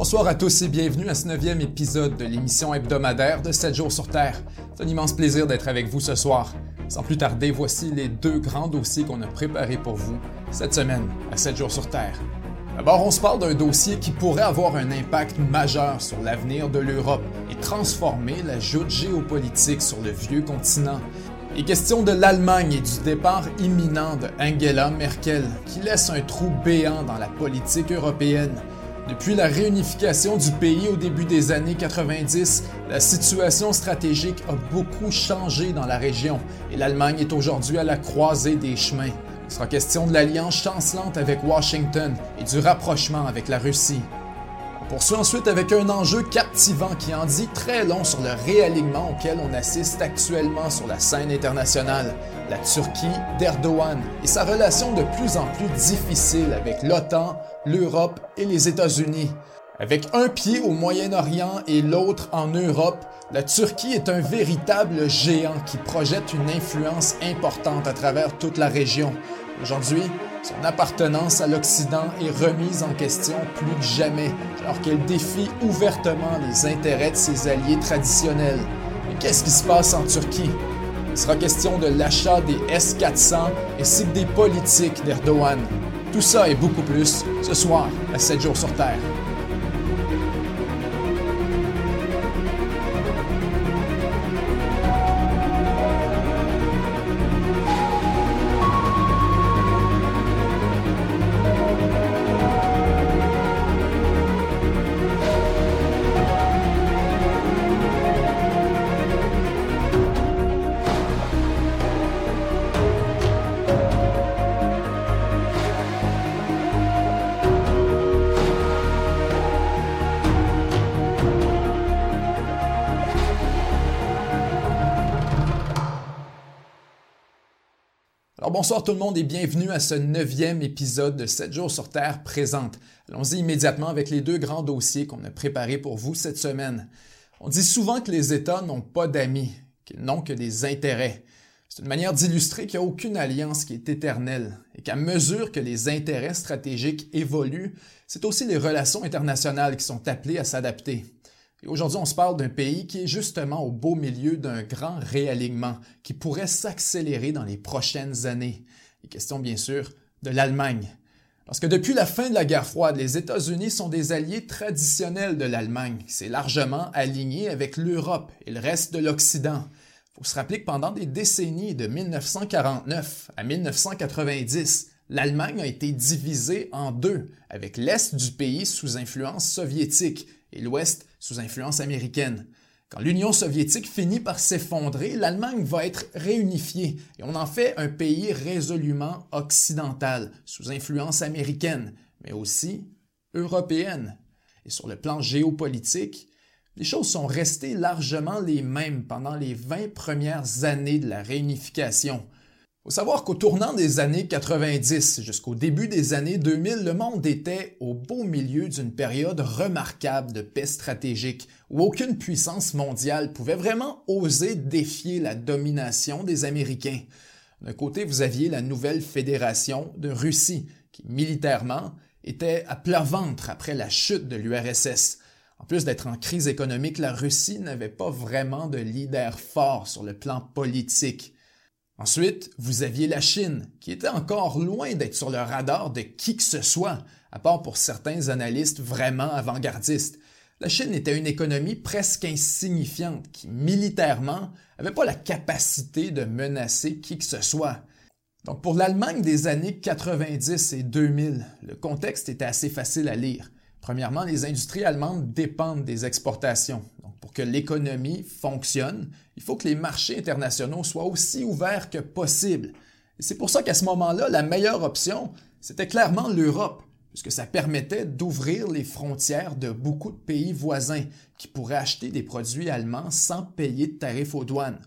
Bonsoir à tous et bienvenue à ce neuvième épisode de l'émission hebdomadaire de 7 jours sur Terre. C'est un immense plaisir d'être avec vous ce soir. Sans plus tarder, voici les deux grands dossiers qu'on a préparés pour vous cette semaine à 7 jours sur Terre. D'abord, on se parle d'un dossier qui pourrait avoir un impact majeur sur l'avenir de l'Europe et transformer la joute géopolitique sur le vieux continent. Et question de l'Allemagne et du départ imminent de Angela Merkel, qui laisse un trou béant dans la politique européenne. Depuis la réunification du pays au début des années 90, la situation stratégique a beaucoup changé dans la région et l'Allemagne est aujourd'hui à la croisée des chemins. Il sera question de l'alliance chancelante avec Washington et du rapprochement avec la Russie. Poursuit ensuite avec un enjeu captivant qui en dit très long sur le réalignement auquel on assiste actuellement sur la scène internationale, la Turquie d'Erdogan et sa relation de plus en plus difficile avec l'OTAN, l'Europe et les États-Unis. Avec un pied au Moyen-Orient et l'autre en Europe, la Turquie est un véritable géant qui projette une influence importante à travers toute la région. Aujourd'hui, son appartenance à l'Occident est remise en question plus que jamais, alors qu'elle défie ouvertement les intérêts de ses alliés traditionnels. Mais qu'est-ce qui se passe en Turquie? Il sera question de l'achat des S-400 ainsi que des politiques d'Erdogan. Tout ça et beaucoup plus ce soir à 7 jours sur Terre. Tout le monde et bienvenue à ce neuvième épisode de 7 jours sur Terre présente. Allons-y immédiatement avec les deux grands dossiers qu'on a préparés pour vous cette semaine. On dit souvent que les États n'ont pas d'amis, qu'ils n'ont que des intérêts. C'est une manière d'illustrer qu'il n'y a aucune alliance qui est éternelle et qu'à mesure que les intérêts stratégiques évoluent, c'est aussi les relations internationales qui sont appelées à s'adapter. Et aujourd'hui, on se parle d'un pays qui est justement au beau milieu d'un grand réalignement qui pourrait s'accélérer dans les prochaines années. Est question, bien sûr, de l'Allemagne. Parce que depuis la fin de la guerre froide, les États-Unis sont des alliés traditionnels de l'Allemagne. C'est largement aligné avec l'Europe et le reste de l'Occident. Il faut se rappeler que pendant des décennies, de 1949 à 1990, l'Allemagne a été divisée en deux, avec l'Est du pays sous influence soviétique et l'Ouest sous influence américaine. Quand l'Union soviétique finit par s'effondrer, l'Allemagne va être réunifiée et on en fait un pays résolument occidental, sous influence américaine, mais aussi européenne. Et sur le plan géopolitique, les choses sont restées largement les mêmes pendant les 20 premières années de la réunification. Faut savoir qu'au tournant des années 90 jusqu'au début des années 2000, le monde était au beau milieu d'une période remarquable de paix stratégique où aucune puissance mondiale pouvait vraiment oser défier la domination des Américains. D'un côté, vous aviez la nouvelle fédération de Russie qui militairement était à plat ventre après la chute de l'URSS. En plus d'être en crise économique, la Russie n'avait pas vraiment de leader fort sur le plan politique. Ensuite, vous aviez la Chine, qui était encore loin d'être sur le radar de qui que ce soit, à part pour certains analystes vraiment avant-gardistes. La Chine était une économie presque insignifiante qui, militairement, n'avait pas la capacité de menacer qui que ce soit. Donc pour l'Allemagne des années 90 et 2000, le contexte était assez facile à lire. Premièrement, les industries allemandes dépendent des exportations. Pour que l'économie fonctionne, il faut que les marchés internationaux soient aussi ouverts que possible. C'est pour ça qu'à ce moment-là, la meilleure option, c'était clairement l'Europe, puisque ça permettait d'ouvrir les frontières de beaucoup de pays voisins qui pourraient acheter des produits allemands sans payer de tarifs aux douanes.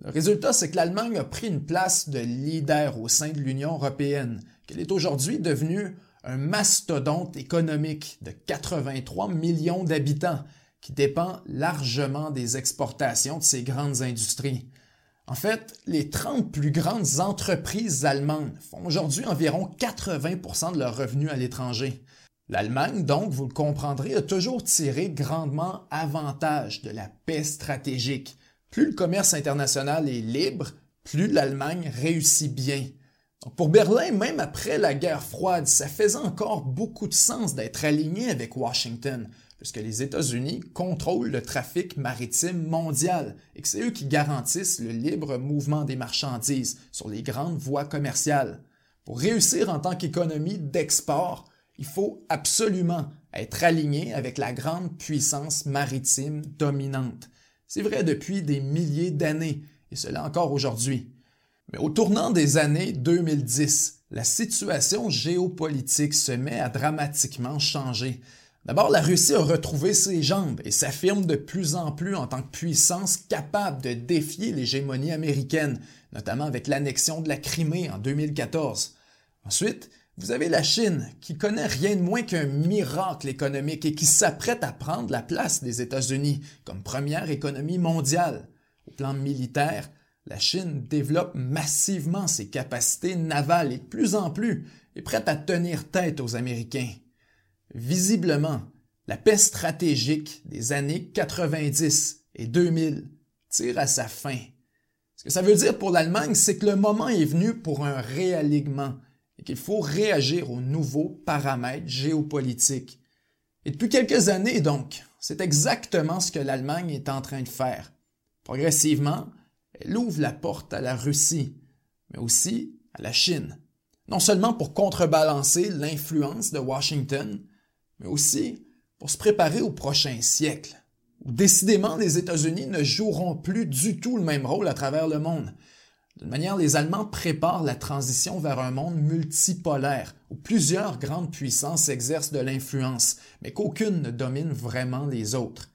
Le résultat, c'est que l'Allemagne a pris une place de leader au sein de l'Union européenne, qu'elle est aujourd'hui devenue un mastodonte économique de 83 millions d'habitants qui dépend largement des exportations de ces grandes industries. En fait, les 30 plus grandes entreprises allemandes font aujourd'hui environ 80% de leurs revenus à l'étranger. L'Allemagne, donc, vous le comprendrez, a toujours tiré grandement avantage de la paix stratégique. Plus le commerce international est libre, plus l'Allemagne réussit bien. Pour Berlin, même après la guerre froide, ça faisait encore beaucoup de sens d'être aligné avec Washington, puisque les États-Unis contrôlent le trafic maritime mondial et que c'est eux qui garantissent le libre mouvement des marchandises sur les grandes voies commerciales. Pour réussir en tant qu'économie d'export, il faut absolument être aligné avec la grande puissance maritime dominante. C'est vrai depuis des milliers d'années, et cela encore aujourd'hui. Mais au tournant des années 2010, la situation géopolitique se met à dramatiquement changer. D'abord, la Russie a retrouvé ses jambes et s'affirme de plus en plus en tant que puissance capable de défier l'hégémonie américaine, notamment avec l'annexion de la Crimée en 2014. Ensuite, vous avez la Chine, qui connaît rien de moins qu'un miracle économique et qui s'apprête à prendre la place des États-Unis comme première économie mondiale. Au plan militaire, la Chine développe massivement ses capacités navales et de plus en plus est prête à tenir tête aux Américains. Visiblement, la paix stratégique des années 90 et 2000 tire à sa fin. Ce que ça veut dire pour l'Allemagne, c'est que le moment est venu pour un réalignement et qu'il faut réagir aux nouveaux paramètres géopolitiques. Et depuis quelques années, donc, c'est exactement ce que l'Allemagne est en train de faire. Progressivement, elle ouvre la porte à la Russie, mais aussi à la Chine, non seulement pour contrebalancer l'influence de Washington, mais aussi pour se préparer au prochain siècle, où décidément les États-Unis ne joueront plus du tout le même rôle à travers le monde. D'une manière, les Allemands préparent la transition vers un monde multipolaire, où plusieurs grandes puissances exercent de l'influence, mais qu'aucune ne domine vraiment les autres.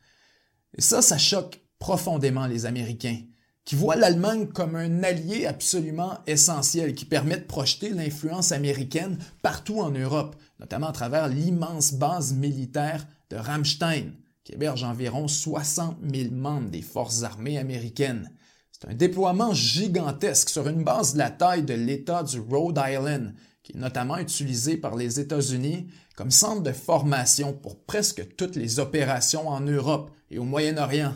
Et ça, ça choque profondément les Américains, qui voient l'Allemagne comme un allié absolument essentiel qui permet de projeter l'influence américaine partout en Europe, notamment à travers l'immense base militaire de Ramstein, qui héberge environ 60 000 membres des forces armées américaines. C'est un déploiement gigantesque sur une base de la taille de l'État du Rhode Island, qui est notamment utilisé par les États-Unis comme centre de formation pour presque toutes les opérations en Europe et au Moyen-Orient.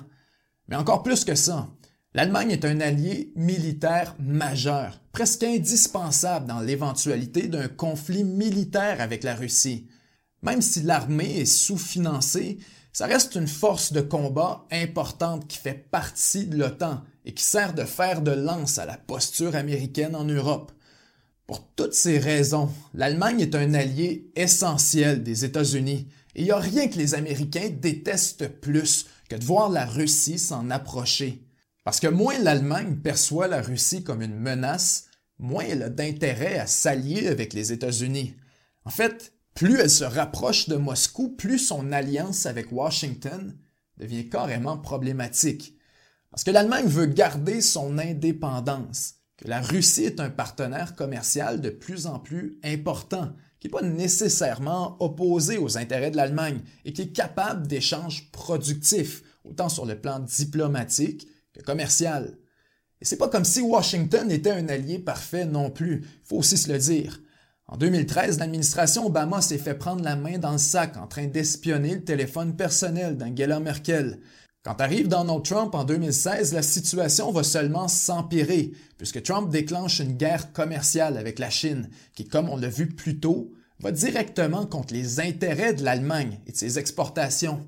Mais encore plus que ça, l'Allemagne est un allié militaire majeur, presque indispensable dans l'éventualité d'un conflit militaire avec la Russie. Même si l'armée est sous-financée, ça reste une force de combat importante qui fait partie de l'OTAN et qui sert de fer de lance à la posture américaine en Europe. Pour toutes ces raisons, l'Allemagne est un allié essentiel des États-Unis et il n'y a rien que les Américains détestent plus que de voir la Russie s'en approcher. Parce que moins l'Allemagne perçoit la Russie comme une menace, moins elle a d'intérêt à s'allier avec les États-Unis. En fait, plus elle se rapproche de Moscou, plus son alliance avec Washington devient carrément problématique. Parce que l'Allemagne veut garder son indépendance, que la Russie est un partenaire commercial de plus en plus important, qui n'est pas nécessairement opposé aux intérêts de l'Allemagne et qui est capable d'échanges productifs, autant sur le plan diplomatique commercial. Et c'est pas comme si Washington était un allié parfait non plus, il faut aussi se le dire. En 2013, l'administration Obama s'est fait prendre la main dans le sac en train d'espionner le téléphone personnel d'Angela Merkel. Quand arrive Donald Trump en 2016, la situation va seulement s'empirer, puisque Trump déclenche une guerre commerciale avec la Chine, qui, comme on l'a vu plus tôt, va directement contre les intérêts de l'Allemagne et de ses exportations.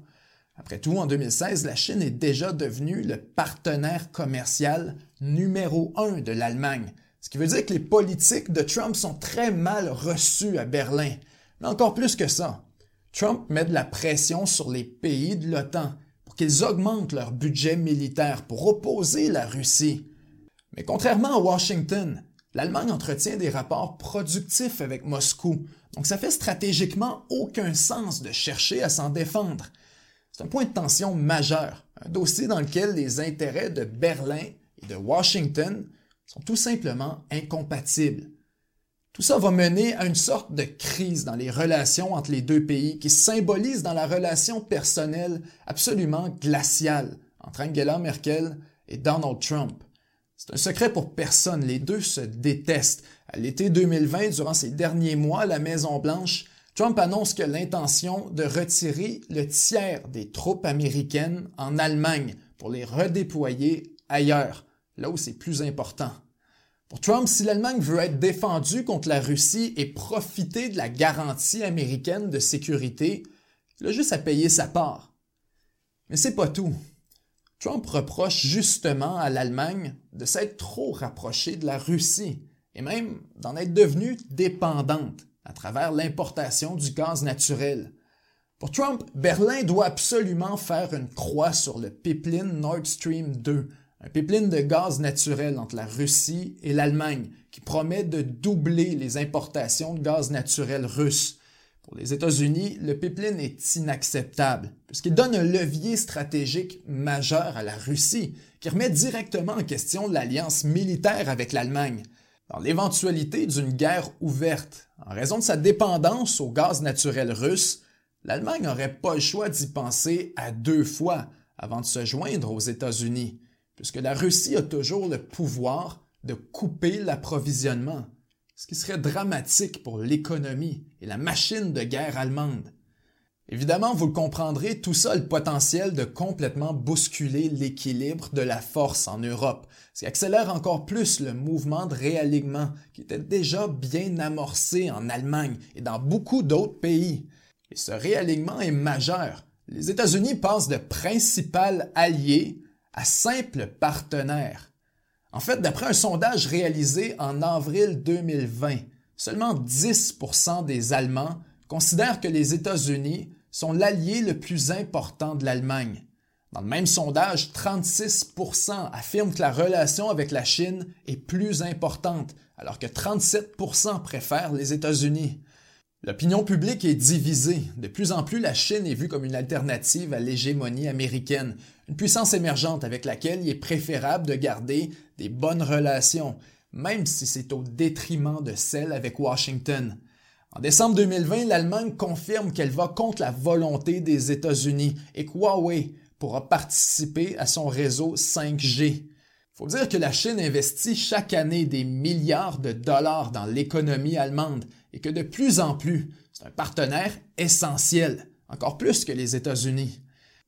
Après tout, en 2016, la Chine est déjà devenue le partenaire commercial numéro un de l'Allemagne, ce qui veut dire que les politiques de Trump sont très mal reçues à Berlin. Mais encore plus que ça, Trump met de la pression sur les pays de l'OTAN qu'ils augmentent leur budget militaire pour opposer la Russie. Mais contrairement à Washington, l'Allemagne entretient des rapports productifs avec Moscou, donc ça fait stratégiquement aucun sens de chercher à s'en défendre. C'est un point de tension majeur, un dossier dans lequel les intérêts de Berlin et de Washington sont tout simplement incompatibles. Tout ça va mener à une sorte de crise dans les relations entre les deux pays qui symbolise dans la relation personnelle absolument glaciale entre Angela Merkel et Donald Trump. C'est un secret pour personne, les deux se détestent. À l'été 2020, durant ces derniers mois, la Maison-Blanche Trump annonce que l'intention de retirer le tiers des troupes américaines en Allemagne pour les redéployer ailleurs, là où c'est plus important. Pour Trump, si l'Allemagne veut être défendue contre la Russie et profiter de la garantie américaine de sécurité, il a juste à payer sa part. Mais c'est pas tout. Trump reproche justement à l'Allemagne de s'être trop rapprochée de la Russie et même d'en être devenue dépendante à travers l'importation du gaz naturel. Pour Trump, Berlin doit absolument faire une croix sur le pipeline Nord Stream 2, un pipeline de gaz naturel entre la Russie et l'Allemagne qui promet de doubler les importations de gaz naturel russe. Pour les États-Unis, le pipeline est inacceptable puisqu'il donne un levier stratégique majeur à la Russie qui remet directement en question l'alliance militaire avec l'Allemagne. Dans l'éventualité d'une guerre ouverte, en raison de sa dépendance au gaz naturel russe, l'Allemagne n'aurait pas le choix d'y penser à deux fois avant de se joindre aux États-Unis puisque la Russie a toujours le pouvoir de couper l'approvisionnement, ce qui serait dramatique pour l'économie et la machine de guerre allemande. Évidemment, vous le comprendrez, tout ça a le potentiel de complètement bousculer l'équilibre de la force en Europe, ce qui accélère encore plus le mouvement de réalignement qui était déjà bien amorcé en Allemagne et dans beaucoup d'autres pays. Et ce réalignement est majeur. Les États-Unis passent de principal allié à simple partenaire. En fait, d'après un sondage réalisé en avril 2020, seulement 10% des Allemands considèrent que les États-Unis sont l'allié le plus important de l'Allemagne. Dans le même sondage, 36% affirment que la relation avec la Chine est plus importante, alors que 37% préfèrent les États-Unis. L'opinion publique est divisée. De plus en plus, la Chine est vue comme une alternative à l'hégémonie américaine, une puissance émergente avec laquelle il est préférable de garder des bonnes relations, même si c'est au détriment de celles avec Washington. En décembre 2020, l'Allemagne confirme qu'elle va contre la volonté des États-Unis et que Huawei pourra participer à son réseau 5G. Il faut dire que la Chine investit chaque année des milliards de dollars dans l'économie allemande et que de plus en plus, c'est un partenaire essentiel, encore plus que les États-Unis.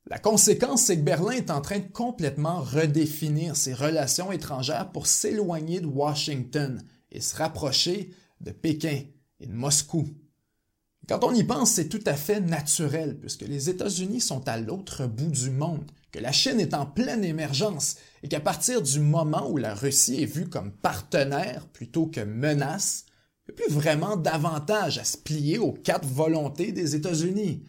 La conséquence, c'est que Berlin est en train de complètement redéfinir ses relations étrangères pour s'éloigner de Washington et se rapprocher de Pékin et de Moscou. Quand on y pense, c'est tout à fait naturel, puisque les États-Unis sont à l'autre bout du monde, que la Chine est en pleine émergence et qu'à partir du moment où la Russie est vue comme partenaire plutôt que menace, il n'y a plus vraiment d'avantage à se plier aux quatre volontés des États-Unis.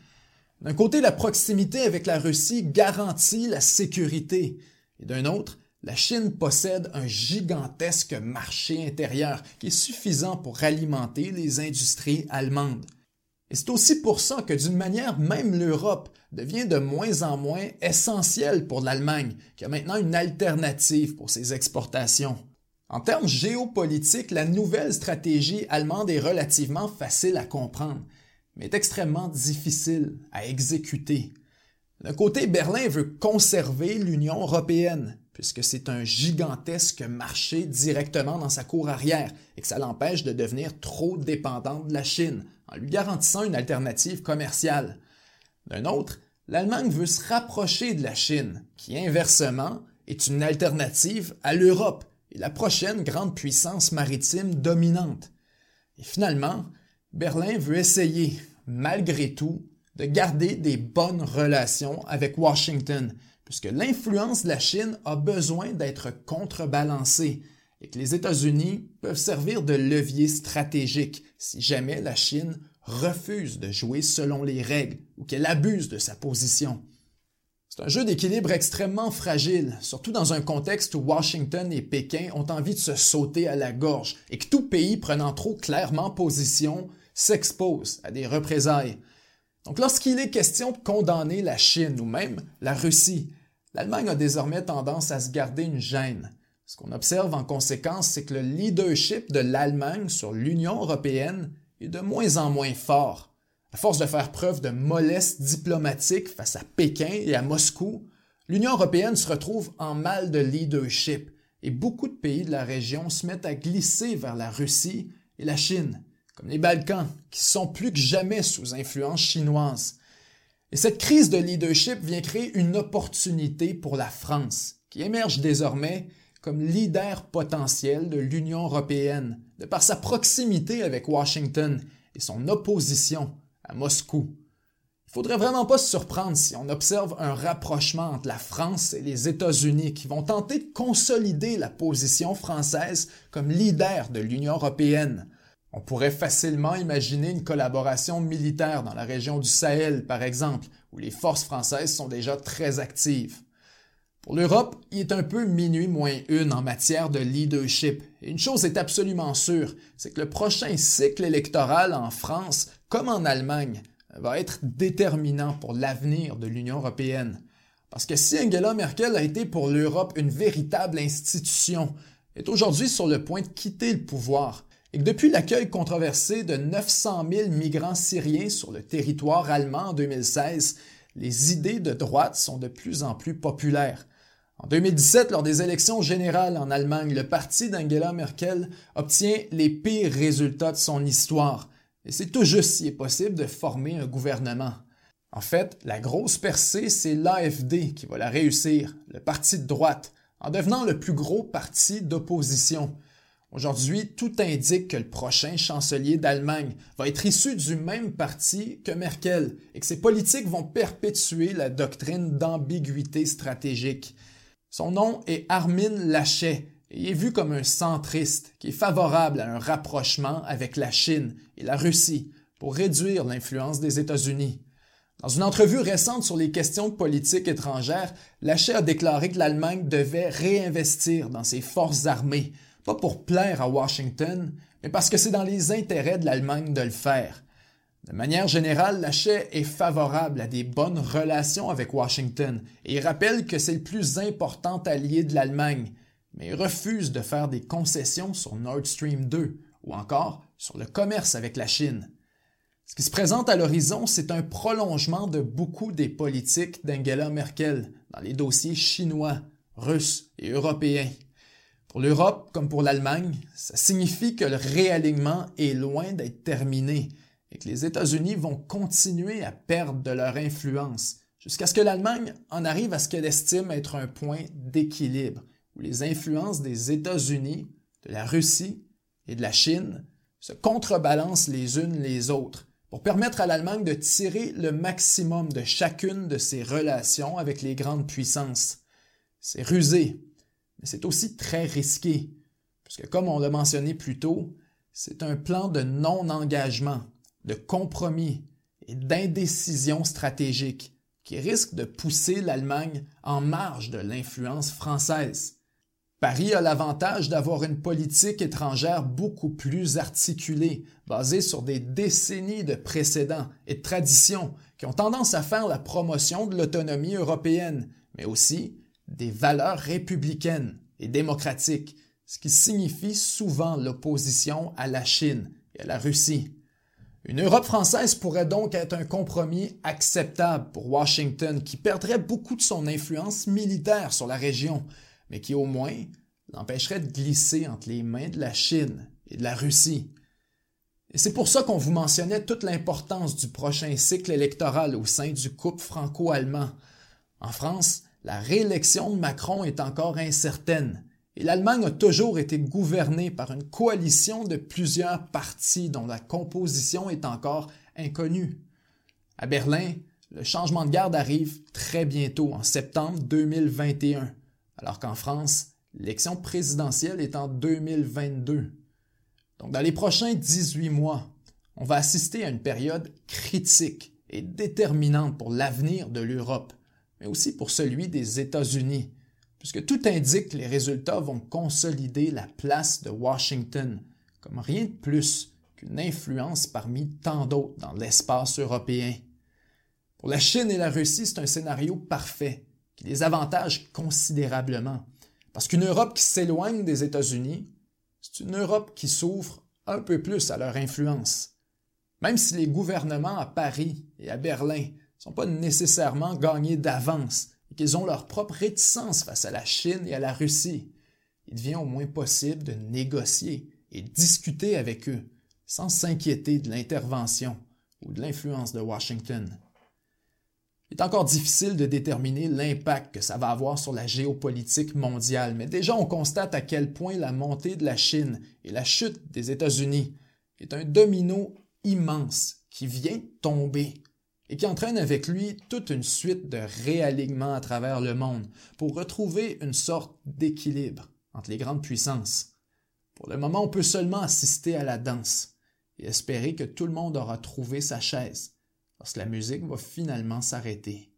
D'un côté, la proximité avec la Russie garantit la sécurité, et d'un autre, la Chine possède un gigantesque marché intérieur qui est suffisant pour alimenter les industries allemandes. Et c'est aussi pour ça que d'une manière, même l'Europe devient de moins en moins essentielle pour l'Allemagne, qui a maintenant une alternative pour ses exportations. En termes géopolitiques, la nouvelle stratégie allemande est relativement facile à comprendre, mais est extrêmement difficile à exécuter. D'un côté, Berlin veut conserver l'Union européenne, puisque c'est un gigantesque marché directement dans sa cour arrière et que ça l'empêche de devenir trop dépendant de la Chine, en lui garantissant une alternative commerciale. D'un autre, l'Allemagne veut se rapprocher de la Chine, qui inversement est une alternative à l'Europe et la prochaine grande puissance maritime dominante. Et finalement, Berlin veut essayer, malgré tout, de garder des bonnes relations avec Washington, puisque l'influence de la Chine a besoin d'être contrebalancée et que les États-Unis peuvent servir de levier stratégique si jamais la Chine refuse de jouer selon les règles ou qu'elle abuse de sa position. C'est un jeu d'équilibre extrêmement fragile, surtout dans un contexte où Washington et Pékin ont envie de se sauter à la gorge et que tout pays prenant trop clairement position s'expose à des représailles. Donc lorsqu'il est question de condamner la Chine ou même la Russie, l'Allemagne a désormais tendance à se garder une gêne. Ce qu'on observe en conséquence, c'est que le leadership de l'Allemagne sur l'Union européenne est de moins en moins fort. À force de faire preuve de mollesse diplomatique face à Pékin et à Moscou, l'Union européenne se retrouve en mal de leadership et beaucoup de pays de la région se mettent à glisser vers la Russie et la Chine, comme les Balkans, qui sont plus que jamais sous influence chinoise. Et cette crise de leadership vient créer une opportunité pour la France, qui émerge désormais comme leader potentiel de l'Union européenne, de par sa proximité avec Washington et son opposition à Moscou. Il faudrait vraiment pas se surprendre si on observe un rapprochement entre la France et les États-Unis qui vont tenter de consolider la position française comme leader de l'Union européenne. On pourrait facilement imaginer une collaboration militaire dans la région du Sahel, par exemple, où les forces françaises sont déjà très actives. Pour l'Europe, il est un peu minuit moins une en matière de leadership. Et une chose est absolument sûre, c'est que le prochain cycle électoral en France, comme en Allemagne, va être déterminant pour l'avenir de l'Union européenne. Parce que si Angela Merkel a été pour l'Europe une véritable institution, est aujourd'hui sur le point de quitter le pouvoir, et que depuis l'accueil controversé de 900 000 migrants syriens sur le territoire allemand en 2016, les idées de droite sont de plus en plus populaires. En 2017, lors des élections générales en Allemagne, le parti d'Angela Merkel obtient les pires résultats de son histoire. Et c'est tout juste s'il est possible de former un gouvernement. En fait, la grosse percée, c'est l'AFD qui va la réussir, le parti de droite, en devenant le plus gros parti d'opposition. Aujourd'hui, tout indique que le prochain chancelier d'Allemagne va être issu du même parti que Merkel et que ses politiques vont perpétuer la doctrine d'ambiguïté stratégique. Son nom est Armin Laschet et il est vu comme un centriste qui est favorable à un rapprochement avec la Chine et la Russie pour réduire l'influence des États-Unis. Dans une entrevue récente sur les questions de politique étrangère, Laschet a déclaré que l'Allemagne devait réinvestir dans ses forces armées, pas pour plaire à Washington, mais parce que c'est dans les intérêts de l'Allemagne de le faire. De manière générale, Lachet est favorable à des bonnes relations avec Washington et rappelle que c'est le plus important allié de l'Allemagne, mais refuse de faire des concessions sur Nord Stream 2 ou encore sur le commerce avec la Chine. Ce qui se présente à l'horizon, c'est un prolongement de beaucoup des politiques d'Angela Merkel dans les dossiers chinois, russes et européens. Pour l'Europe comme pour l'Allemagne, ça signifie que le réalignement est loin d'être terminé et que les États-Unis vont continuer à perdre de leur influence jusqu'à ce que l'Allemagne en arrive à ce qu'elle estime être un point d'équilibre, où les influences des États-Unis, de la Russie et de la Chine se contrebalancent les unes les autres pour permettre à l'Allemagne de tirer le maximum de chacune de ses relations avec les grandes puissances. C'est rusé, mais c'est aussi très risqué, puisque comme on l'a mentionné plus tôt, c'est un plan de non-engagement de compromis et d'indécision stratégique qui risquent de pousser l'Allemagne en marge de l'influence française. Paris a l'avantage d'avoir une politique étrangère beaucoup plus articulée, basée sur des décennies de précédents et de traditions qui ont tendance à faire la promotion de l'autonomie européenne, mais aussi des valeurs républicaines et démocratiques, ce qui signifie souvent l'opposition à la Chine et à la Russie. Une Europe française pourrait donc être un compromis acceptable pour Washington qui perdrait beaucoup de son influence militaire sur la région, mais qui au moins l'empêcherait de glisser entre les mains de la Chine et de la Russie. Et c'est pour ça qu'on vous mentionnait toute l'importance du prochain cycle électoral au sein du couple franco-allemand. En France, la réélection de Macron est encore incertaine, et l'Allemagne a toujours été gouvernée par une coalition de plusieurs partis dont la composition est encore inconnue. À Berlin, le changement de garde arrive très bientôt, en septembre 2021, alors qu'en France, l'élection présidentielle est en 2022. Donc dans les prochains 18 mois, on va assister à une période critique et déterminante pour l'avenir de l'Europe, mais aussi pour celui des États-Unis puisque tout indique que les résultats vont consolider la place de Washington comme rien de plus qu'une influence parmi tant d'autres dans l'espace européen. Pour la Chine et la Russie, c'est un scénario parfait qui les avantage considérablement, parce qu'une Europe qui s'éloigne des États-Unis, c'est une Europe qui s'ouvre un peu plus à leur influence. Même si les gouvernements à Paris et à Berlin sont pas nécessairement gagnés d'avance et qu'ils ont leur propre réticence face à la Chine et à la Russie. Il devient au moins possible de négocier et discuter avec eux, sans s'inquiéter de l'intervention ou de l'influence de Washington. Il est encore difficile de déterminer l'impact que ça va avoir sur la géopolitique mondiale, mais déjà on constate à quel point la montée de la Chine et la chute des États-Unis est un domino immense qui vient tomber et qui entraîne avec lui toute une suite de réalignements à travers le monde pour retrouver une sorte d'équilibre entre les grandes puissances. Pour le moment, on peut seulement assister à la danse et espérer que tout le monde aura trouvé sa chaise lorsque la musique va finalement s'arrêter.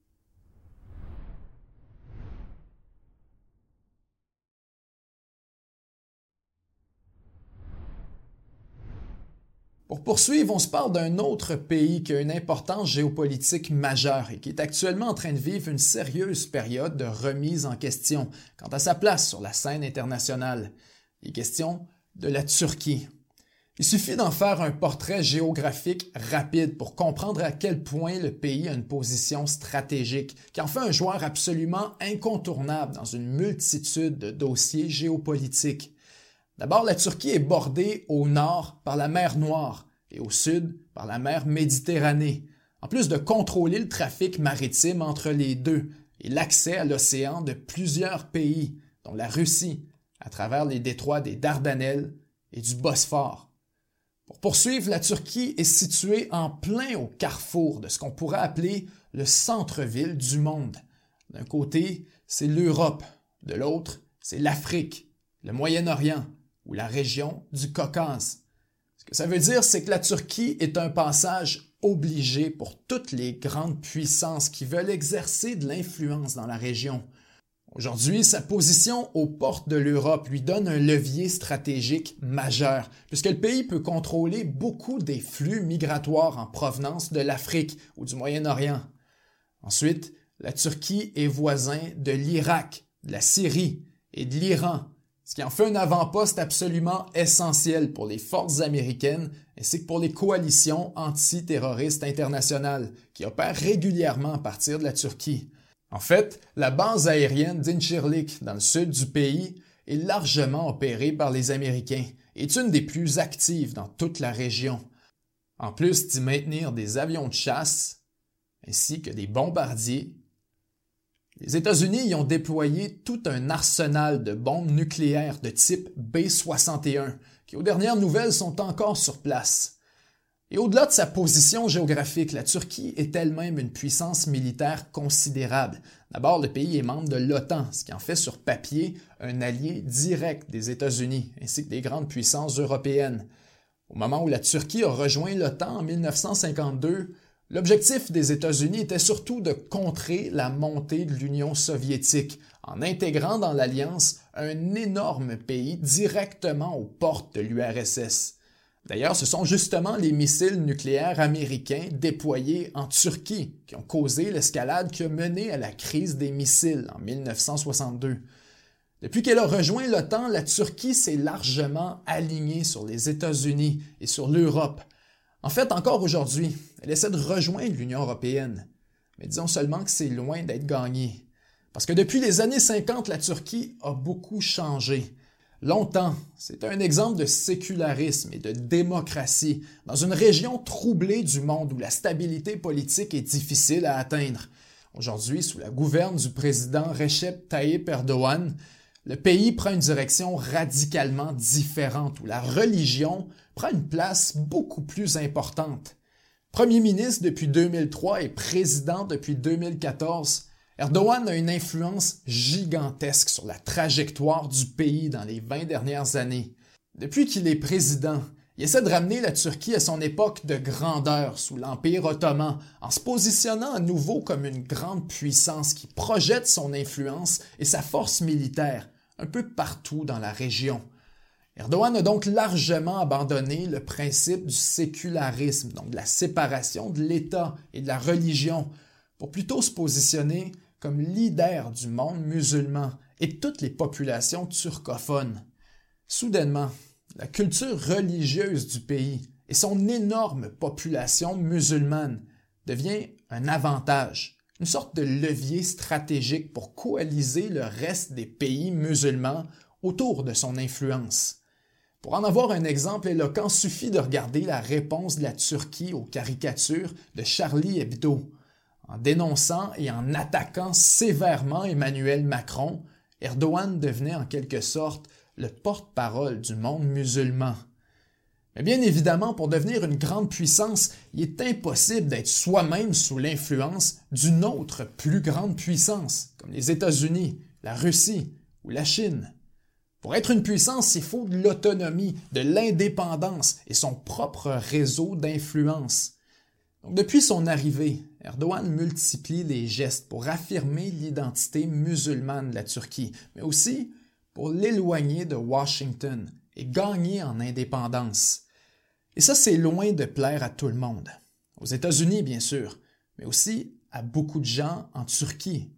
Pour poursuivre, on se parle d'un autre pays qui a une importance géopolitique majeure et qui est actuellement en train de vivre une sérieuse période de remise en question quant à sa place sur la scène internationale. Il est question de la Turquie. Il suffit d'en faire un portrait géographique rapide pour comprendre à quel point le pays a une position stratégique, qui en fait un joueur absolument incontournable dans une multitude de dossiers géopolitiques. D'abord, la Turquie est bordée au nord par la mer Noire et au sud par la mer Méditerranée, en plus de contrôler le trafic maritime entre les deux et l'accès à l'océan de plusieurs pays, dont la Russie, à travers les détroits des Dardanelles et du Bosphore. Pour poursuivre, la Turquie est située en plein au carrefour de ce qu'on pourrait appeler le centre-ville du monde. D'un côté, c'est l'Europe, de l'autre, c'est l'Afrique, le Moyen-Orient, ou la région du Caucase. Ce que ça veut dire, c'est que la Turquie est un passage obligé pour toutes les grandes puissances qui veulent exercer de l'influence dans la région. Aujourd'hui, sa position aux portes de l'Europe lui donne un levier stratégique majeur, puisque le pays peut contrôler beaucoup des flux migratoires en provenance de l'Afrique ou du Moyen-Orient. Ensuite, la Turquie est voisin de l'Irak, de la Syrie et de l'Iran, ce qui en fait un avant-poste absolument essentiel pour les forces américaines ainsi que pour les coalitions antiterroristes internationales qui opèrent régulièrement à partir de la Turquie. En fait, la base aérienne d'Inchirlik dans le sud du pays est largement opérée par les Américains et est une des plus actives dans toute la région. En plus d'y maintenir des avions de chasse ainsi que des bombardiers les États-Unis y ont déployé tout un arsenal de bombes nucléaires de type B-61, qui aux dernières nouvelles sont encore sur place. Et au-delà de sa position géographique, la Turquie est elle-même une puissance militaire considérable. D'abord, le pays est membre de l'OTAN, ce qui en fait sur papier un allié direct des États-Unis, ainsi que des grandes puissances européennes. Au moment où la Turquie a rejoint l'OTAN en 1952, L'objectif des États-Unis était surtout de contrer la montée de l'Union soviétique en intégrant dans l'alliance un énorme pays directement aux portes de l'URSS. D'ailleurs, ce sont justement les missiles nucléaires américains déployés en Turquie qui ont causé l'escalade qui a mené à la crise des missiles en 1962. Depuis qu'elle a rejoint l'OTAN, la Turquie s'est largement alignée sur les États-Unis et sur l'Europe, en fait, encore aujourd'hui, elle essaie de rejoindre l'Union européenne. Mais disons seulement que c'est loin d'être gagné. Parce que depuis les années 50, la Turquie a beaucoup changé. Longtemps, c'est un exemple de sécularisme et de démocratie dans une région troublée du monde où la stabilité politique est difficile à atteindre. Aujourd'hui, sous la gouverne du président Recep Tayyip Erdogan, le pays prend une direction radicalement différente où la religion prend une place beaucoup plus importante. Premier ministre depuis 2003 et président depuis 2014, Erdogan a une influence gigantesque sur la trajectoire du pays dans les 20 dernières années. Depuis qu'il est président, il essaie de ramener la Turquie à son époque de grandeur sous l'Empire ottoman, en se positionnant à nouveau comme une grande puissance qui projette son influence et sa force militaire un peu partout dans la région. Erdogan a donc largement abandonné le principe du sécularisme, donc de la séparation de l'État et de la religion, pour plutôt se positionner comme leader du monde musulman et de toutes les populations turcophones. Soudainement, la culture religieuse du pays et son énorme population musulmane devient un avantage une sorte de levier stratégique pour coaliser le reste des pays musulmans autour de son influence. Pour en avoir un exemple éloquent, suffit de regarder la réponse de la Turquie aux caricatures de Charlie Hebdo. En dénonçant et en attaquant sévèrement Emmanuel Macron, Erdogan devenait en quelque sorte le porte-parole du monde musulman. Mais bien évidemment, pour devenir une grande puissance, il est impossible d'être soi-même sous l'influence d'une autre plus grande puissance, comme les États-Unis, la Russie ou la Chine. Pour être une puissance, il faut de l'autonomie, de l'indépendance et son propre réseau d'influence. depuis son arrivée, Erdogan multiplie les gestes pour affirmer l'identité musulmane de la Turquie, mais aussi pour l'éloigner de Washington et gagner en indépendance. Et ça, c'est loin de plaire à tout le monde. Aux États-Unis, bien sûr, mais aussi à beaucoup de gens en Turquie.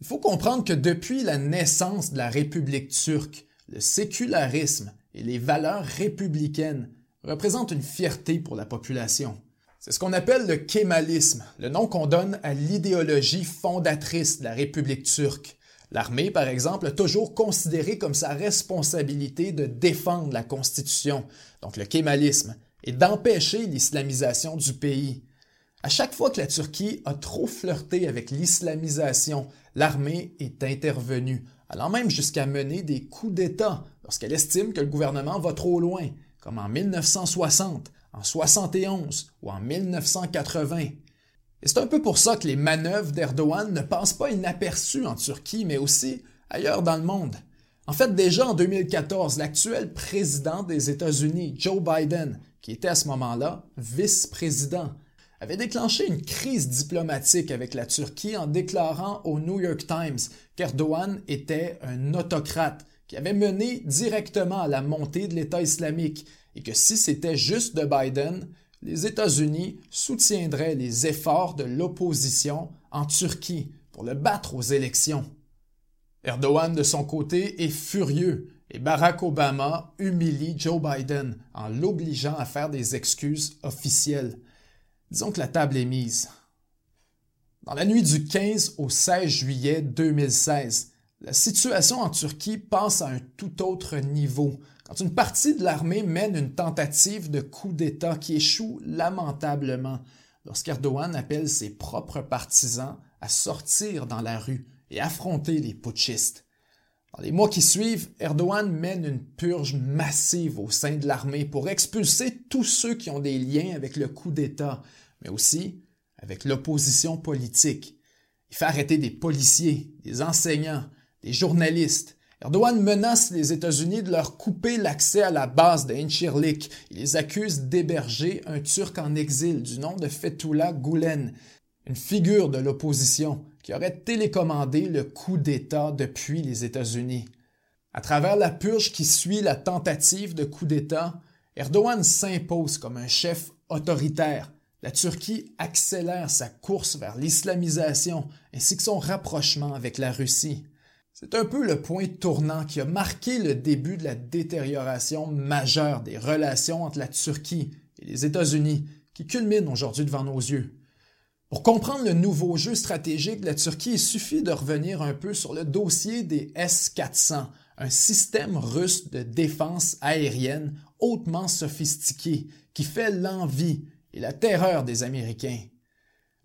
Il faut comprendre que depuis la naissance de la République turque, le sécularisme et les valeurs républicaines représentent une fierté pour la population. C'est ce qu'on appelle le kémalisme, le nom qu'on donne à l'idéologie fondatrice de la République turque. L'armée, par exemple, a toujours considéré comme sa responsabilité de défendre la Constitution, donc le kémalisme, et d'empêcher l'islamisation du pays. À chaque fois que la Turquie a trop flirté avec l'islamisation, l'armée est intervenue, allant même jusqu'à mener des coups d'État lorsqu'elle estime que le gouvernement va trop loin, comme en 1960, en 71 ou en 1980. Et c'est un peu pour ça que les manœuvres d'Erdogan ne passent pas inaperçues en Turquie, mais aussi ailleurs dans le monde. En fait, déjà en 2014, l'actuel président des États-Unis, Joe Biden, qui était à ce moment-là vice-président, avait déclenché une crise diplomatique avec la Turquie en déclarant au New York Times qu'Erdogan était un autocrate qui avait mené directement à la montée de l'État islamique et que si c'était juste de Biden, les États-Unis soutiendraient les efforts de l'opposition en Turquie pour le battre aux élections. Erdogan, de son côté, est furieux et Barack Obama humilie Joe Biden en l'obligeant à faire des excuses officielles. Disons que la table est mise. Dans la nuit du 15 au 16 juillet 2016, la situation en Turquie passe à un tout autre niveau quand une partie de l'armée mène une tentative de coup d'État qui échoue lamentablement lorsqu'Erdogan appelle ses propres partisans à sortir dans la rue et affronter les putschistes. Dans les mois qui suivent, Erdogan mène une purge massive au sein de l'armée pour expulser tous ceux qui ont des liens avec le coup d'État, mais aussi avec l'opposition politique. Il fait arrêter des policiers, des enseignants, des journalistes. Erdogan menace les États-Unis de leur couper l'accès à la base de Incirlik. Il les accuse d'héberger un Turc en exil du nom de Fethullah Gulen, une figure de l'opposition qui aurait télécommandé le coup d'État depuis les États-Unis. À travers la purge qui suit la tentative de coup d'État, Erdogan s'impose comme un chef autoritaire. La Turquie accélère sa course vers l'islamisation ainsi que son rapprochement avec la Russie. C'est un peu le point tournant qui a marqué le début de la détérioration majeure des relations entre la Turquie et les États-Unis qui culmine aujourd'hui devant nos yeux. Pour comprendre le nouveau jeu stratégique de la Turquie, il suffit de revenir un peu sur le dossier des S-400, un système russe de défense aérienne hautement sophistiqué qui fait l'envie et la terreur des Américains.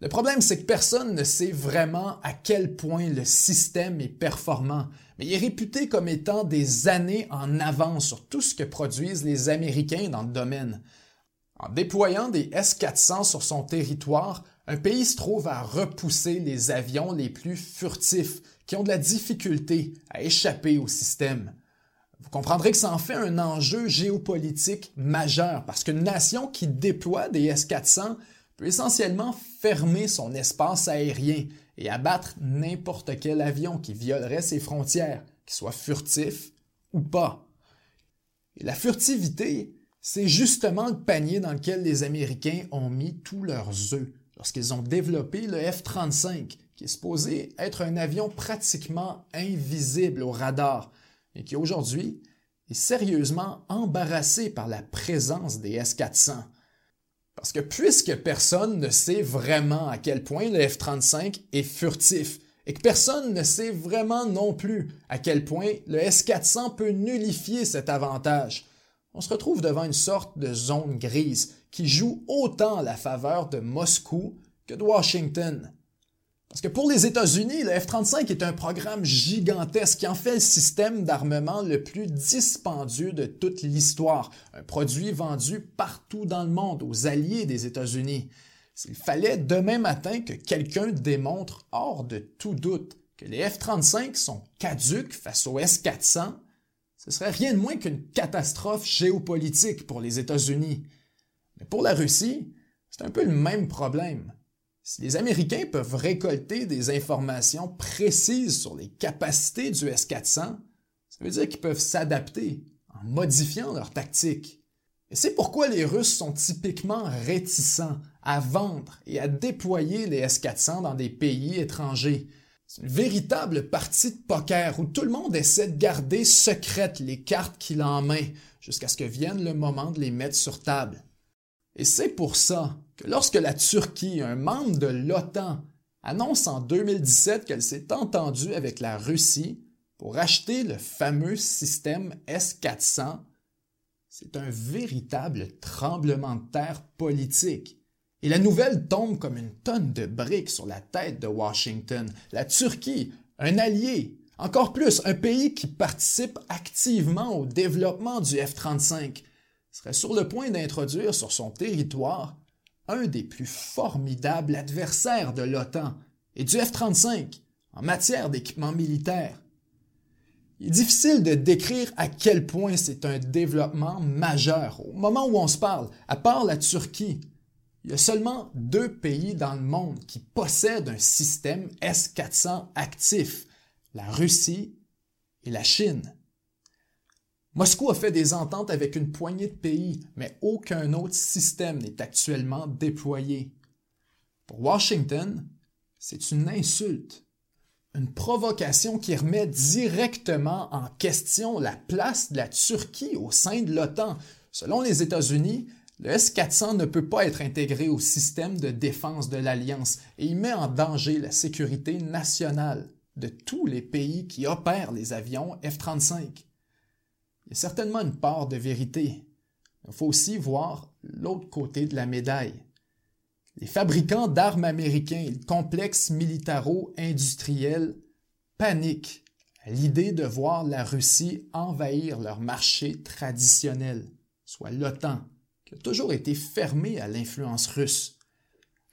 Le problème, c'est que personne ne sait vraiment à quel point le système est performant, mais il est réputé comme étant des années en avance sur tout ce que produisent les Américains dans le domaine. En déployant des S-400 sur son territoire, un pays se trouve à repousser les avions les plus furtifs qui ont de la difficulté à échapper au système. Vous comprendrez que ça en fait un enjeu géopolitique majeur parce qu'une nation qui déploie des S-400 peut essentiellement fermer son espace aérien et abattre n'importe quel avion qui violerait ses frontières, qu'il soit furtif ou pas. Et la furtivité, c'est justement le panier dans lequel les Américains ont mis tous leurs œufs lorsqu'ils ont développé le F-35, qui est supposé être un avion pratiquement invisible au radar, et qui aujourd'hui est sérieusement embarrassé par la présence des S-400. Parce que puisque personne ne sait vraiment à quel point le F-35 est furtif, et que personne ne sait vraiment non plus à quel point le S-400 peut nullifier cet avantage, on se retrouve devant une sorte de zone grise qui joue autant la faveur de Moscou que de Washington. Parce que pour les États-Unis, le F-35 est un programme gigantesque qui en fait le système d'armement le plus dispendieux de toute l'histoire, un produit vendu partout dans le monde aux alliés des États-Unis. S'il fallait demain matin que quelqu'un démontre hors de tout doute que les F-35 sont caduques face aux S-400, ce serait rien de moins qu'une catastrophe géopolitique pour les États-Unis. Mais pour la Russie, c'est un peu le même problème. Si les Américains peuvent récolter des informations précises sur les capacités du S-400, ça veut dire qu'ils peuvent s'adapter en modifiant leur tactique. Et c'est pourquoi les Russes sont typiquement réticents à vendre et à déployer les S-400 dans des pays étrangers. C'est une véritable partie de poker où tout le monde essaie de garder secrètes les cartes qu'il a en main jusqu'à ce que vienne le moment de les mettre sur table. Et c'est pour ça que lorsque la Turquie, un membre de l'OTAN, annonce en 2017 qu'elle s'est entendue avec la Russie pour acheter le fameux système S-400, c'est un véritable tremblement de terre politique. Et la nouvelle tombe comme une tonne de briques sur la tête de Washington. La Turquie, un allié, encore plus un pays qui participe activement au développement du F-35, serait sur le point d'introduire sur son territoire un des plus formidables adversaires de l'OTAN et du F-35 en matière d'équipement militaire. Il est difficile de décrire à quel point c'est un développement majeur. Au moment où on se parle, à part la Turquie, il y a seulement deux pays dans le monde qui possèdent un système S-400 actif, la Russie et la Chine. Moscou a fait des ententes avec une poignée de pays, mais aucun autre système n'est actuellement déployé. Pour Washington, c'est une insulte, une provocation qui remet directement en question la place de la Turquie au sein de l'OTAN. Selon les États-Unis, le S-400 ne peut pas être intégré au système de défense de l'Alliance et il met en danger la sécurité nationale de tous les pays qui opèrent les avions F-35. Il y a certainement une part de vérité. Il faut aussi voir l'autre côté de la médaille. Les fabricants d'armes américains et le complexe militaro-industriel paniquent à l'idée de voir la Russie envahir leur marché traditionnel, soit l'OTAN, qui a toujours été fermé à l'influence russe.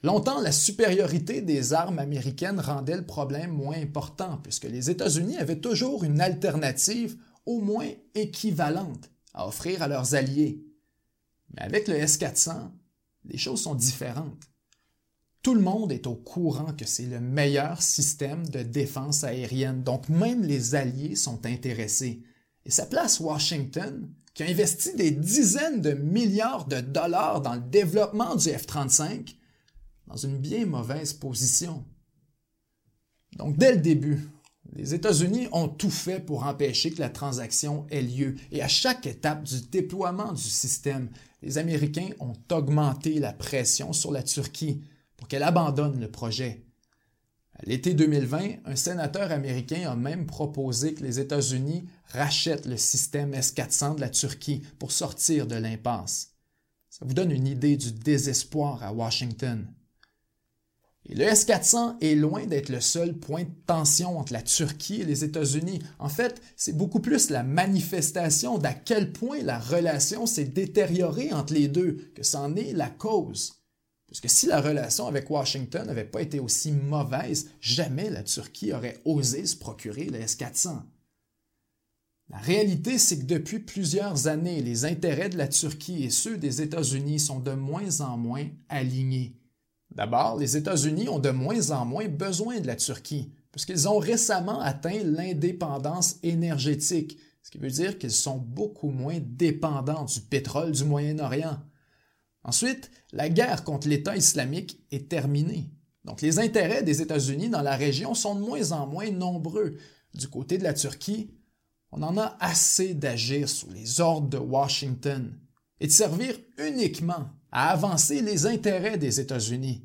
Longtemps, la supériorité des armes américaines rendait le problème moins important, puisque les États-Unis avaient toujours une alternative au moins équivalente à offrir à leurs alliés. Mais avec le S-400, les choses sont différentes. Tout le monde est au courant que c'est le meilleur système de défense aérienne, donc même les alliés sont intéressés. Et ça place Washington, qui a investi des dizaines de milliards de dollars dans le développement du F-35, dans une bien mauvaise position. Donc dès le début, les États-Unis ont tout fait pour empêcher que la transaction ait lieu et à chaque étape du déploiement du système, les Américains ont augmenté la pression sur la Turquie pour qu'elle abandonne le projet. À l'été 2020, un sénateur américain a même proposé que les États-Unis rachètent le système S-400 de la Turquie pour sortir de l'impasse. Ça vous donne une idée du désespoir à Washington. Et le S-400 est loin d'être le seul point de tension entre la Turquie et les États-Unis. En fait, c'est beaucoup plus la manifestation d'à quel point la relation s'est détériorée entre les deux que c'en est la cause. Parce que si la relation avec Washington n'avait pas été aussi mauvaise, jamais la Turquie aurait osé se procurer le S-400. La réalité, c'est que depuis plusieurs années, les intérêts de la Turquie et ceux des États-Unis sont de moins en moins alignés. D'abord, les États-Unis ont de moins en moins besoin de la Turquie, puisqu'ils ont récemment atteint l'indépendance énergétique, ce qui veut dire qu'ils sont beaucoup moins dépendants du pétrole du Moyen-Orient. Ensuite, la guerre contre l'État islamique est terminée. Donc les intérêts des États-Unis dans la région sont de moins en moins nombreux. Du côté de la Turquie, on en a assez d'agir sous les ordres de Washington et de servir uniquement à avancer les intérêts des États-Unis.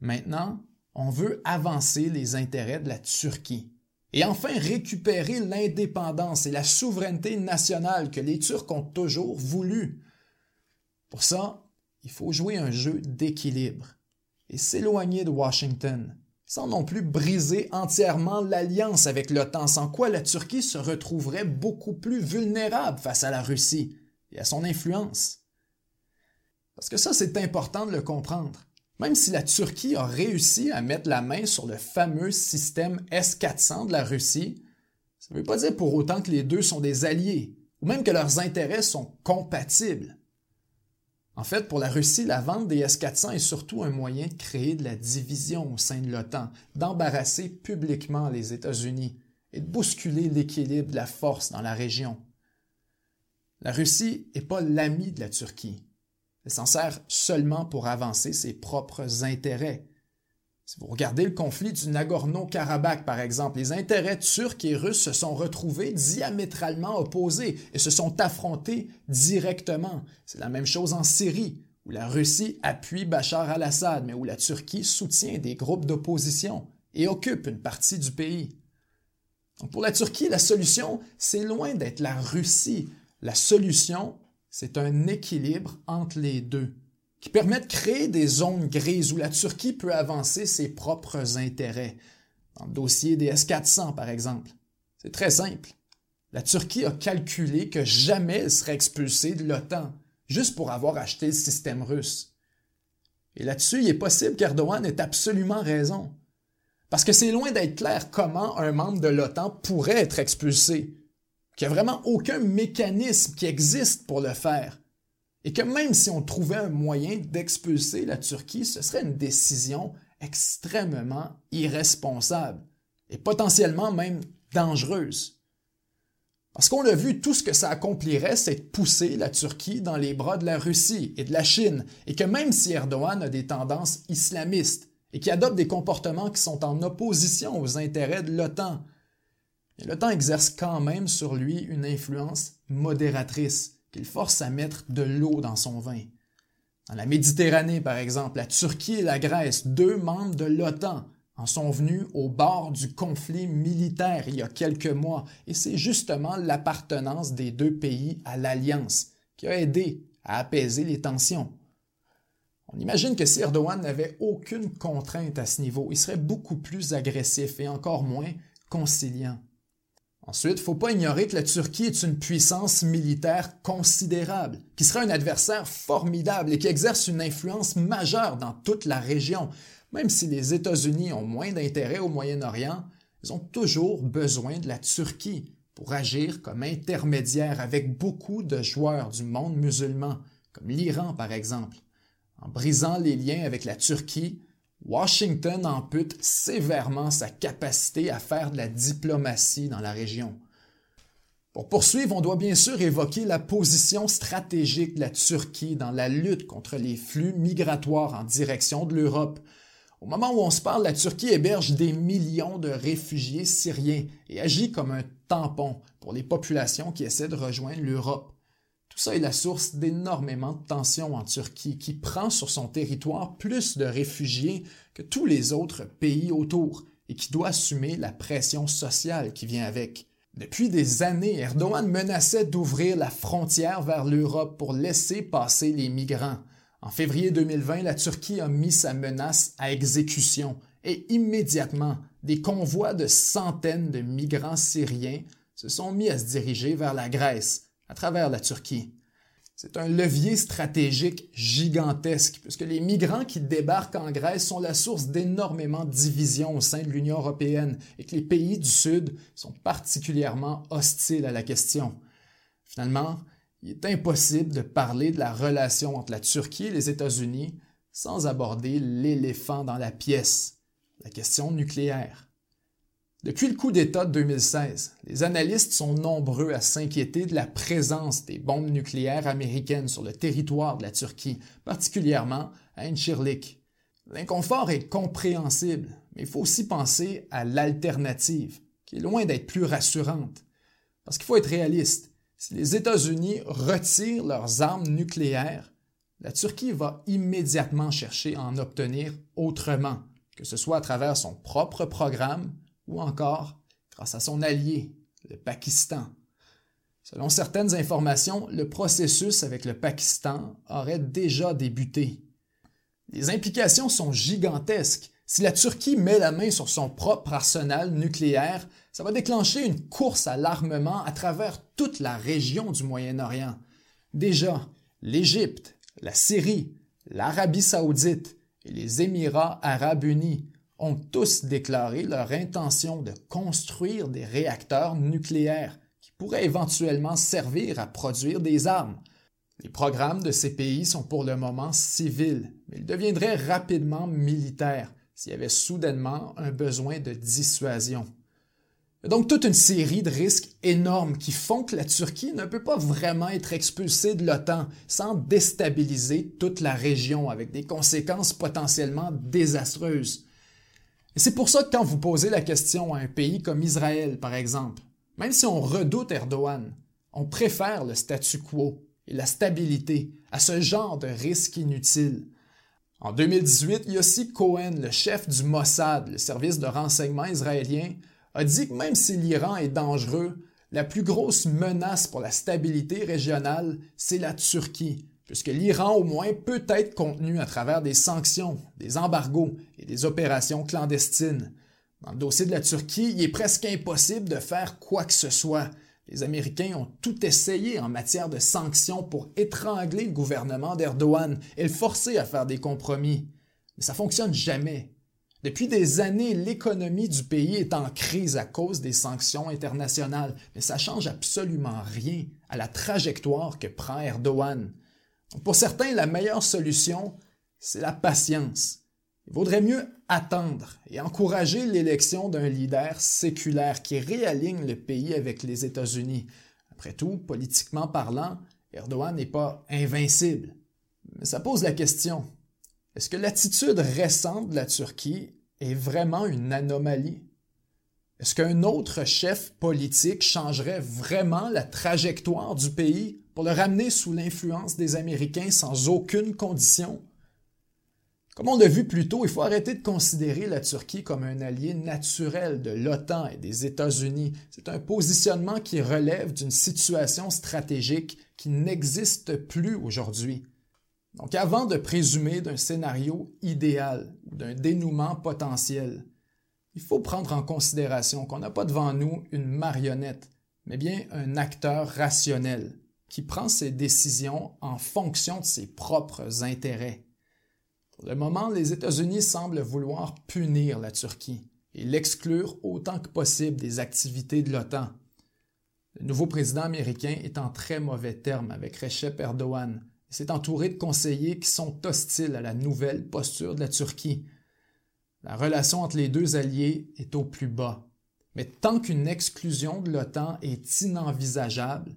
Maintenant, on veut avancer les intérêts de la Turquie. et enfin récupérer l'indépendance et la souveraineté nationale que les Turcs ont toujours voulu. Pour ça, il faut jouer un jeu d'équilibre et s'éloigner de Washington, sans non plus briser entièrement l'alliance avec l'OTAN, sans quoi la Turquie se retrouverait beaucoup plus vulnérable face à la Russie et à son influence. Parce que ça, c'est important de le comprendre. Même si la Turquie a réussi à mettre la main sur le fameux système S-400 de la Russie, ça ne veut pas dire pour autant que les deux sont des alliés, ou même que leurs intérêts sont compatibles. En fait, pour la Russie, la vente des S-400 est surtout un moyen de créer de la division au sein de l'OTAN, d'embarrasser publiquement les États-Unis et de bousculer l'équilibre de la force dans la région. La Russie n'est pas l'ami de la Turquie. Elle s'en sert seulement pour avancer ses propres intérêts. Si vous regardez le conflit du Nagorno-Karabakh, par exemple, les intérêts turcs et russes se sont retrouvés diamétralement opposés et se sont affrontés directement. C'est la même chose en Syrie, où la Russie appuie Bachar al-Assad, mais où la Turquie soutient des groupes d'opposition et occupe une partie du pays. pour la Turquie, la solution, c'est loin d'être la Russie. La solution, c'est un équilibre entre les deux qui permet de créer des zones grises où la Turquie peut avancer ses propres intérêts. Dans le dossier des S-400, par exemple. C'est très simple. La Turquie a calculé que jamais elle serait expulsée de l'OTAN, juste pour avoir acheté le système russe. Et là-dessus, il est possible qu'Erdogan ait absolument raison. Parce que c'est loin d'être clair comment un membre de l'OTAN pourrait être expulsé, qu'il n'y a vraiment aucun mécanisme qui existe pour le faire et que même si on trouvait un moyen d'expulser la Turquie, ce serait une décision extrêmement irresponsable et potentiellement même dangereuse. Parce qu'on l'a vu, tout ce que ça accomplirait, c'est de pousser la Turquie dans les bras de la Russie et de la Chine, et que même si Erdogan a des tendances islamistes et qui adopte des comportements qui sont en opposition aux intérêts de l'OTAN, l'OTAN exerce quand même sur lui une influence modératrice qu'il force à mettre de l'eau dans son vin. Dans la Méditerranée, par exemple, la Turquie et la Grèce, deux membres de l'OTAN, en sont venus au bord du conflit militaire il y a quelques mois, et c'est justement l'appartenance des deux pays à l'alliance qui a aidé à apaiser les tensions. On imagine que si Erdogan n'avait aucune contrainte à ce niveau, il serait beaucoup plus agressif et encore moins conciliant. Ensuite, il ne faut pas ignorer que la Turquie est une puissance militaire considérable, qui sera un adversaire formidable et qui exerce une influence majeure dans toute la région. Même si les États-Unis ont moins d'intérêt au Moyen-Orient, ils ont toujours besoin de la Turquie pour agir comme intermédiaire avec beaucoup de joueurs du monde musulman, comme l'Iran par exemple. En brisant les liens avec la Turquie, Washington ampute sévèrement sa capacité à faire de la diplomatie dans la région. Pour poursuivre, on doit bien sûr évoquer la position stratégique de la Turquie dans la lutte contre les flux migratoires en direction de l'Europe. Au moment où on se parle, la Turquie héberge des millions de réfugiés syriens et agit comme un tampon pour les populations qui essaient de rejoindre l'Europe. Tout ça est la source d'énormément de tensions en Turquie, qui prend sur son territoire plus de réfugiés que tous les autres pays autour et qui doit assumer la pression sociale qui vient avec. Depuis des années, Erdogan menaçait d'ouvrir la frontière vers l'Europe pour laisser passer les migrants. En février 2020, la Turquie a mis sa menace à exécution et immédiatement, des convois de centaines de migrants syriens se sont mis à se diriger vers la Grèce à travers la Turquie. C'est un levier stratégique gigantesque, puisque les migrants qui débarquent en Grèce sont la source d'énormément de divisions au sein de l'Union européenne et que les pays du Sud sont particulièrement hostiles à la question. Finalement, il est impossible de parler de la relation entre la Turquie et les États-Unis sans aborder l'éléphant dans la pièce, la question nucléaire. Depuis le coup d'État de 2016, les analystes sont nombreux à s'inquiéter de la présence des bombes nucléaires américaines sur le territoire de la Turquie, particulièrement à Incirlik. L'inconfort est compréhensible, mais il faut aussi penser à l'alternative, qui est loin d'être plus rassurante. Parce qu'il faut être réaliste. Si les États-Unis retirent leurs armes nucléaires, la Turquie va immédiatement chercher à en obtenir autrement, que ce soit à travers son propre programme ou encore grâce à son allié, le Pakistan. Selon certaines informations, le processus avec le Pakistan aurait déjà débuté. Les implications sont gigantesques. Si la Turquie met la main sur son propre arsenal nucléaire, ça va déclencher une course à l'armement à travers toute la région du Moyen-Orient. Déjà, l'Égypte, la Syrie, l'Arabie saoudite et les Émirats arabes unis ont tous déclaré leur intention de construire des réacteurs nucléaires qui pourraient éventuellement servir à produire des armes. Les programmes de ces pays sont pour le moment civils, mais ils deviendraient rapidement militaires s'il y avait soudainement un besoin de dissuasion. Donc toute une série de risques énormes qui font que la Turquie ne peut pas vraiment être expulsée de l'OTAN sans déstabiliser toute la région avec des conséquences potentiellement désastreuses. Et c'est pour ça que quand vous posez la question à un pays comme Israël, par exemple, même si on redoute Erdogan, on préfère le statu quo et la stabilité à ce genre de risque inutile. En 2018, Yossi Cohen, le chef du Mossad, le service de renseignement israélien, a dit que même si l'Iran est dangereux, la plus grosse menace pour la stabilité régionale, c'est la Turquie, puisque l'Iran au moins peut être contenu à travers des sanctions, des embargos et des opérations clandestines. Dans le dossier de la Turquie, il est presque impossible de faire quoi que ce soit. Les Américains ont tout essayé en matière de sanctions pour étrangler le gouvernement d'Erdogan et le forcer à faire des compromis. Mais ça fonctionne jamais. Depuis des années, l'économie du pays est en crise à cause des sanctions internationales, mais ça change absolument rien à la trajectoire que prend Erdogan. Pour certains, la meilleure solution, c'est la patience. Il vaudrait mieux attendre et encourager l'élection d'un leader séculaire qui réaligne le pays avec les États-Unis. Après tout, politiquement parlant, Erdogan n'est pas invincible. Mais ça pose la question, est-ce que l'attitude récente de la Turquie est vraiment une anomalie? Est-ce qu'un autre chef politique changerait vraiment la trajectoire du pays pour le ramener sous l'influence des Américains sans aucune condition? Comme on l'a vu plus tôt, il faut arrêter de considérer la Turquie comme un allié naturel de l'OTAN et des États-Unis. C'est un positionnement qui relève d'une situation stratégique qui n'existe plus aujourd'hui. Donc avant de présumer d'un scénario idéal ou d'un dénouement potentiel, il faut prendre en considération qu'on n'a pas devant nous une marionnette, mais bien un acteur rationnel qui prend ses décisions en fonction de ses propres intérêts. Pour le moment, les États-Unis semblent vouloir punir la Turquie et l'exclure autant que possible des activités de l'OTAN. Le nouveau président américain est en très mauvais termes avec Recep Erdogan et s'est entouré de conseillers qui sont hostiles à la nouvelle posture de la Turquie. La relation entre les deux alliés est au plus bas. Mais tant qu'une exclusion de l'OTAN est inenvisageable,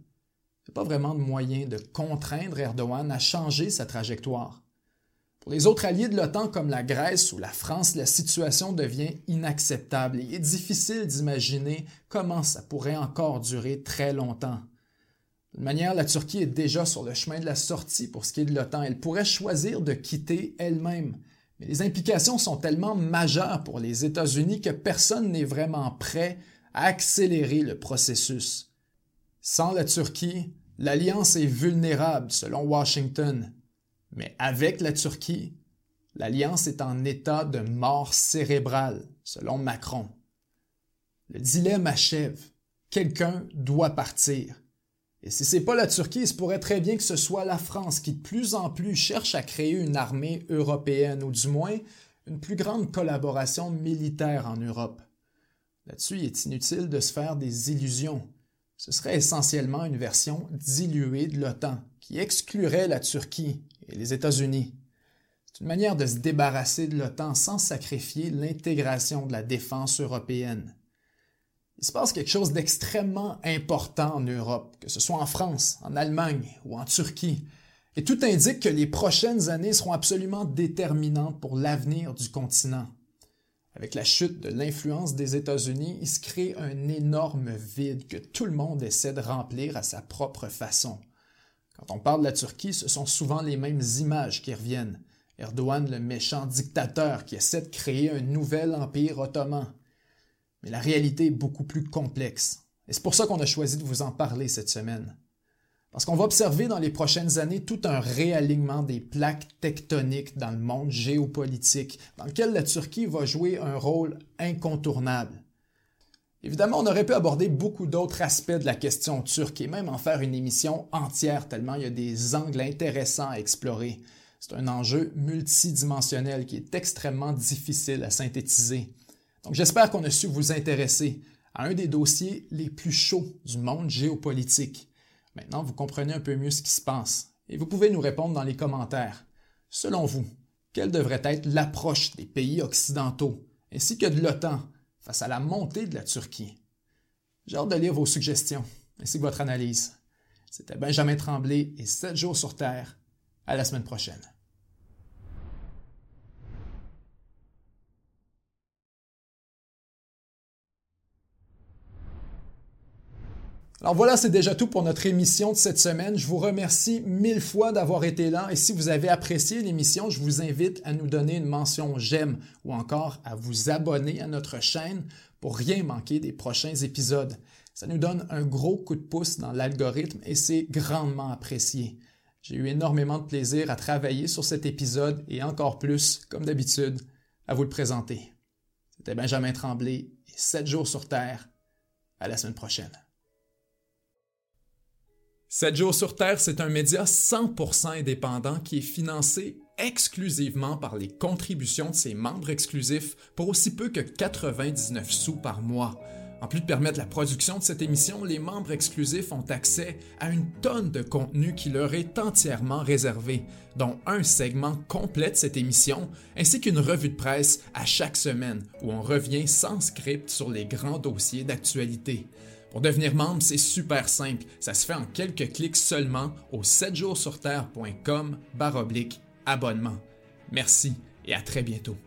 n'y a pas vraiment de moyen de contraindre Erdogan à changer sa trajectoire. Pour les autres alliés de l'OTAN comme la Grèce ou la France, la situation devient inacceptable et il est difficile d'imaginer comment ça pourrait encore durer très longtemps. De manière, la Turquie est déjà sur le chemin de la sortie pour ce qui est de l'OTAN. Elle pourrait choisir de quitter elle-même. Mais les implications sont tellement majeures pour les États-Unis que personne n'est vraiment prêt à accélérer le processus. Sans la Turquie, l'alliance est vulnérable selon Washington mais avec la Turquie, l'alliance est en état de mort cérébrale, selon Macron. Le dilemme achève. Quelqu'un doit partir. Et si ce n'est pas la Turquie, il se pourrait très bien que ce soit la France qui de plus en plus cherche à créer une armée européenne, ou du moins une plus grande collaboration militaire en Europe. Là-dessus, il est inutile de se faire des illusions. Ce serait essentiellement une version diluée de l'OTAN, qui exclurait la Turquie et les États-Unis. C'est une manière de se débarrasser de l'OTAN sans sacrifier l'intégration de la défense européenne. Il se passe quelque chose d'extrêmement important en Europe, que ce soit en France, en Allemagne ou en Turquie, et tout indique que les prochaines années seront absolument déterminantes pour l'avenir du continent. Avec la chute de l'influence des États-Unis, il se crée un énorme vide que tout le monde essaie de remplir à sa propre façon. Quand on parle de la Turquie, ce sont souvent les mêmes images qui reviennent. Erdogan, le méchant dictateur qui essaie de créer un nouvel empire ottoman. Mais la réalité est beaucoup plus complexe. Et c'est pour ça qu'on a choisi de vous en parler cette semaine. Parce qu'on va observer dans les prochaines années tout un réalignement des plaques tectoniques dans le monde géopolitique, dans lequel la Turquie va jouer un rôle incontournable. Évidemment, on aurait pu aborder beaucoup d'autres aspects de la question turque et même en faire une émission entière tellement il y a des angles intéressants à explorer. C'est un enjeu multidimensionnel qui est extrêmement difficile à synthétiser. Donc j'espère qu'on a su vous intéresser à un des dossiers les plus chauds du monde géopolitique. Maintenant, vous comprenez un peu mieux ce qui se passe et vous pouvez nous répondre dans les commentaires. Selon vous, quelle devrait être l'approche des pays occidentaux ainsi que de l'OTAN face à la montée de la Turquie? J'ai hâte de lire vos suggestions ainsi que votre analyse. C'était Benjamin Tremblay et 7 jours sur Terre. À la semaine prochaine. Alors voilà, c'est déjà tout pour notre émission de cette semaine. Je vous remercie mille fois d'avoir été là et si vous avez apprécié l'émission, je vous invite à nous donner une mention j'aime ou encore à vous abonner à notre chaîne pour rien manquer des prochains épisodes. Ça nous donne un gros coup de pouce dans l'algorithme et c'est grandement apprécié. J'ai eu énormément de plaisir à travailler sur cet épisode et encore plus, comme d'habitude, à vous le présenter. C'était Benjamin Tremblay et 7 jours sur Terre. À la semaine prochaine. 7 jours sur Terre, c'est un média 100% indépendant qui est financé exclusivement par les contributions de ses membres exclusifs pour aussi peu que 99 sous par mois. En plus de permettre la production de cette émission, les membres exclusifs ont accès à une tonne de contenu qui leur est entièrement réservé, dont un segment complet de cette émission, ainsi qu'une revue de presse à chaque semaine où on revient sans script sur les grands dossiers d'actualité. Pour devenir membre, c'est super simple. Ça se fait en quelques clics seulement au 7jourssurterre.com baroblique abonnement. Merci et à très bientôt.